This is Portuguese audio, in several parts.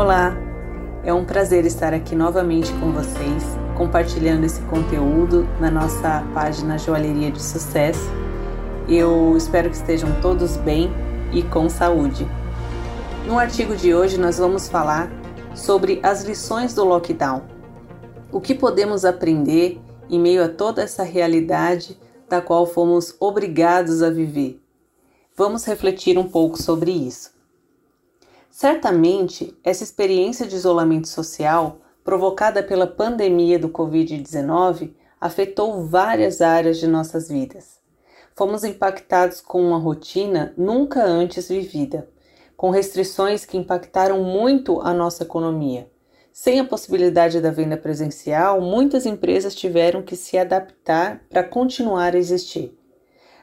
Olá, é um prazer estar aqui novamente com vocês, compartilhando esse conteúdo na nossa página Joalheria de Sucesso. Eu espero que estejam todos bem e com saúde. No artigo de hoje, nós vamos falar sobre as lições do lockdown. O que podemos aprender em meio a toda essa realidade da qual fomos obrigados a viver? Vamos refletir um pouco sobre isso. Certamente, essa experiência de isolamento social provocada pela pandemia do Covid-19 afetou várias áreas de nossas vidas. Fomos impactados com uma rotina nunca antes vivida, com restrições que impactaram muito a nossa economia. Sem a possibilidade da venda presencial, muitas empresas tiveram que se adaptar para continuar a existir.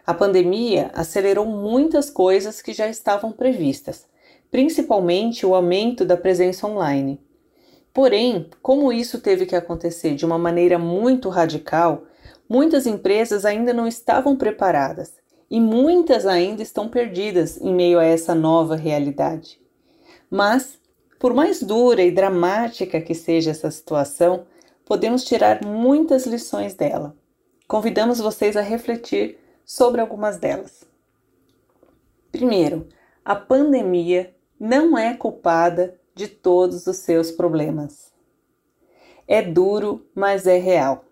A pandemia acelerou muitas coisas que já estavam previstas principalmente o aumento da presença online. Porém, como isso teve que acontecer de uma maneira muito radical, muitas empresas ainda não estavam preparadas e muitas ainda estão perdidas em meio a essa nova realidade. Mas, por mais dura e dramática que seja essa situação, podemos tirar muitas lições dela. Convidamos vocês a refletir sobre algumas delas. Primeiro, a pandemia não é culpada de todos os seus problemas. É duro, mas é real.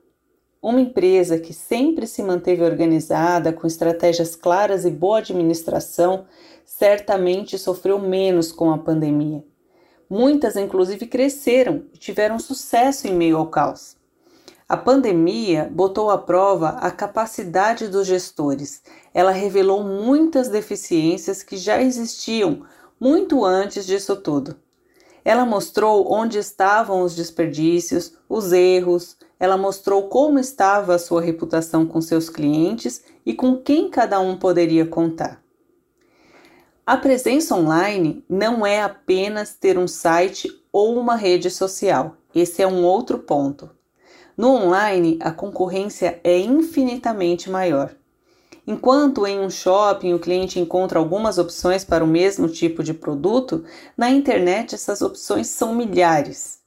Uma empresa que sempre se manteve organizada, com estratégias claras e boa administração, certamente sofreu menos com a pandemia. Muitas, inclusive, cresceram e tiveram sucesso em meio ao caos. A pandemia botou à prova a capacidade dos gestores. Ela revelou muitas deficiências que já existiam muito antes disso tudo. Ela mostrou onde estavam os desperdícios, os erros, ela mostrou como estava a sua reputação com seus clientes e com quem cada um poderia contar. A presença online não é apenas ter um site ou uma rede social, esse é um outro ponto. No online, a concorrência é infinitamente maior. Enquanto em um shopping o cliente encontra algumas opções para o mesmo tipo de produto, na internet essas opções são milhares.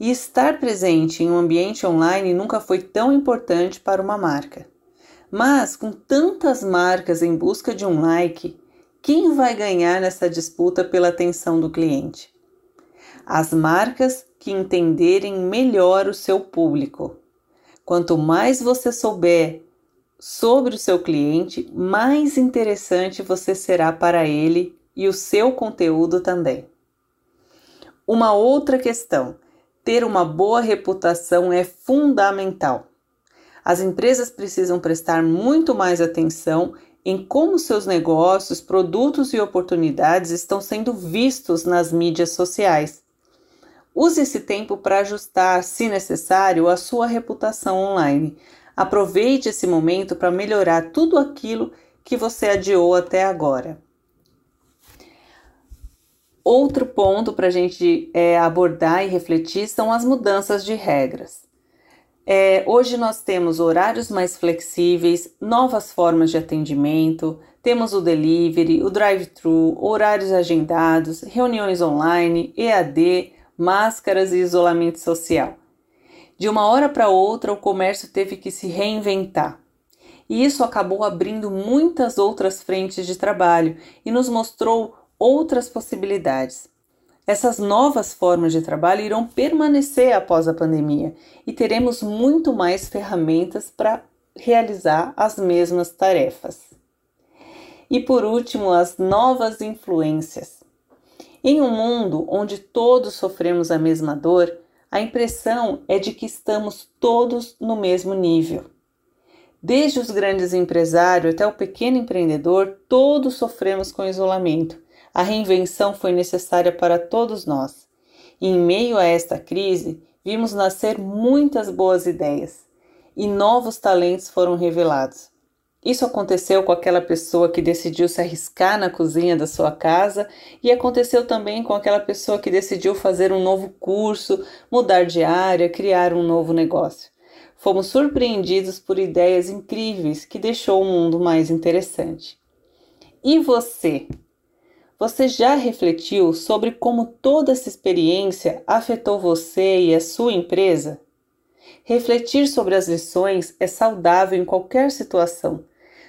E estar presente em um ambiente online nunca foi tão importante para uma marca. Mas com tantas marcas em busca de um like, quem vai ganhar nessa disputa pela atenção do cliente? As marcas que entenderem melhor o seu público. Quanto mais você souber sobre o seu cliente, mais interessante você será para ele e o seu conteúdo também. Uma outra questão: ter uma boa reputação é fundamental. As empresas precisam prestar muito mais atenção em como seus negócios, produtos e oportunidades estão sendo vistos nas mídias sociais. Use esse tempo para ajustar, se necessário, a sua reputação online, Aproveite esse momento para melhorar tudo aquilo que você adiou até agora. Outro ponto para a gente é, abordar e refletir são as mudanças de regras. É, hoje nós temos horários mais flexíveis, novas formas de atendimento, temos o delivery, o drive-thru, horários agendados, reuniões online, EAD, máscaras e isolamento social. De uma hora para outra, o comércio teve que se reinventar. E isso acabou abrindo muitas outras frentes de trabalho e nos mostrou outras possibilidades. Essas novas formas de trabalho irão permanecer após a pandemia e teremos muito mais ferramentas para realizar as mesmas tarefas. E por último, as novas influências. Em um mundo onde todos sofremos a mesma dor, a impressão é de que estamos todos no mesmo nível. Desde os grandes empresários até o pequeno empreendedor, todos sofremos com isolamento. A reinvenção foi necessária para todos nós. E em meio a esta crise, vimos nascer muitas boas ideias e novos talentos foram revelados. Isso aconteceu com aquela pessoa que decidiu se arriscar na cozinha da sua casa e aconteceu também com aquela pessoa que decidiu fazer um novo curso, mudar de área, criar um novo negócio. Fomos surpreendidos por ideias incríveis que deixou o mundo mais interessante. E você? Você já refletiu sobre como toda essa experiência afetou você e a sua empresa? Refletir sobre as lições é saudável em qualquer situação.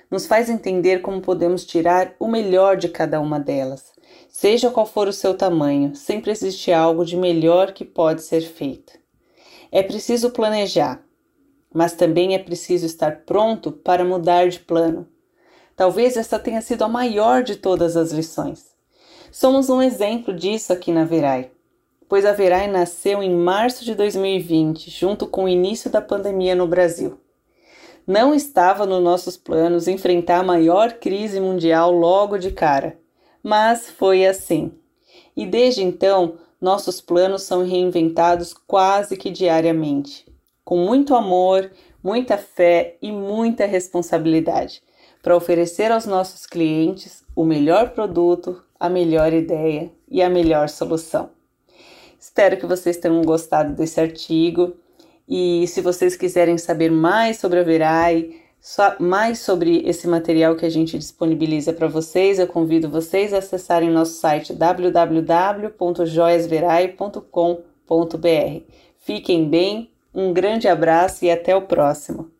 Nos faz entender como podemos tirar o melhor de cada uma delas. Seja qual for o seu tamanho, sempre existe algo de melhor que pode ser feito. É preciso planejar, mas também é preciso estar pronto para mudar de plano. Talvez esta tenha sido a maior de todas as lições. Somos um exemplo disso aqui na Verai, pois a Verai nasceu em março de 2020, junto com o início da pandemia no Brasil. Não estava nos nossos planos enfrentar a maior crise mundial logo de cara, mas foi assim. E desde então, nossos planos são reinventados quase que diariamente, com muito amor, muita fé e muita responsabilidade, para oferecer aos nossos clientes o melhor produto, a melhor ideia e a melhor solução. Espero que vocês tenham gostado desse artigo e se vocês quiserem saber mais sobre a Verai, mais sobre esse material que a gente disponibiliza para vocês, eu convido vocês a acessarem nosso site www.joiasverai.com.br. Fiquem bem, um grande abraço e até o próximo!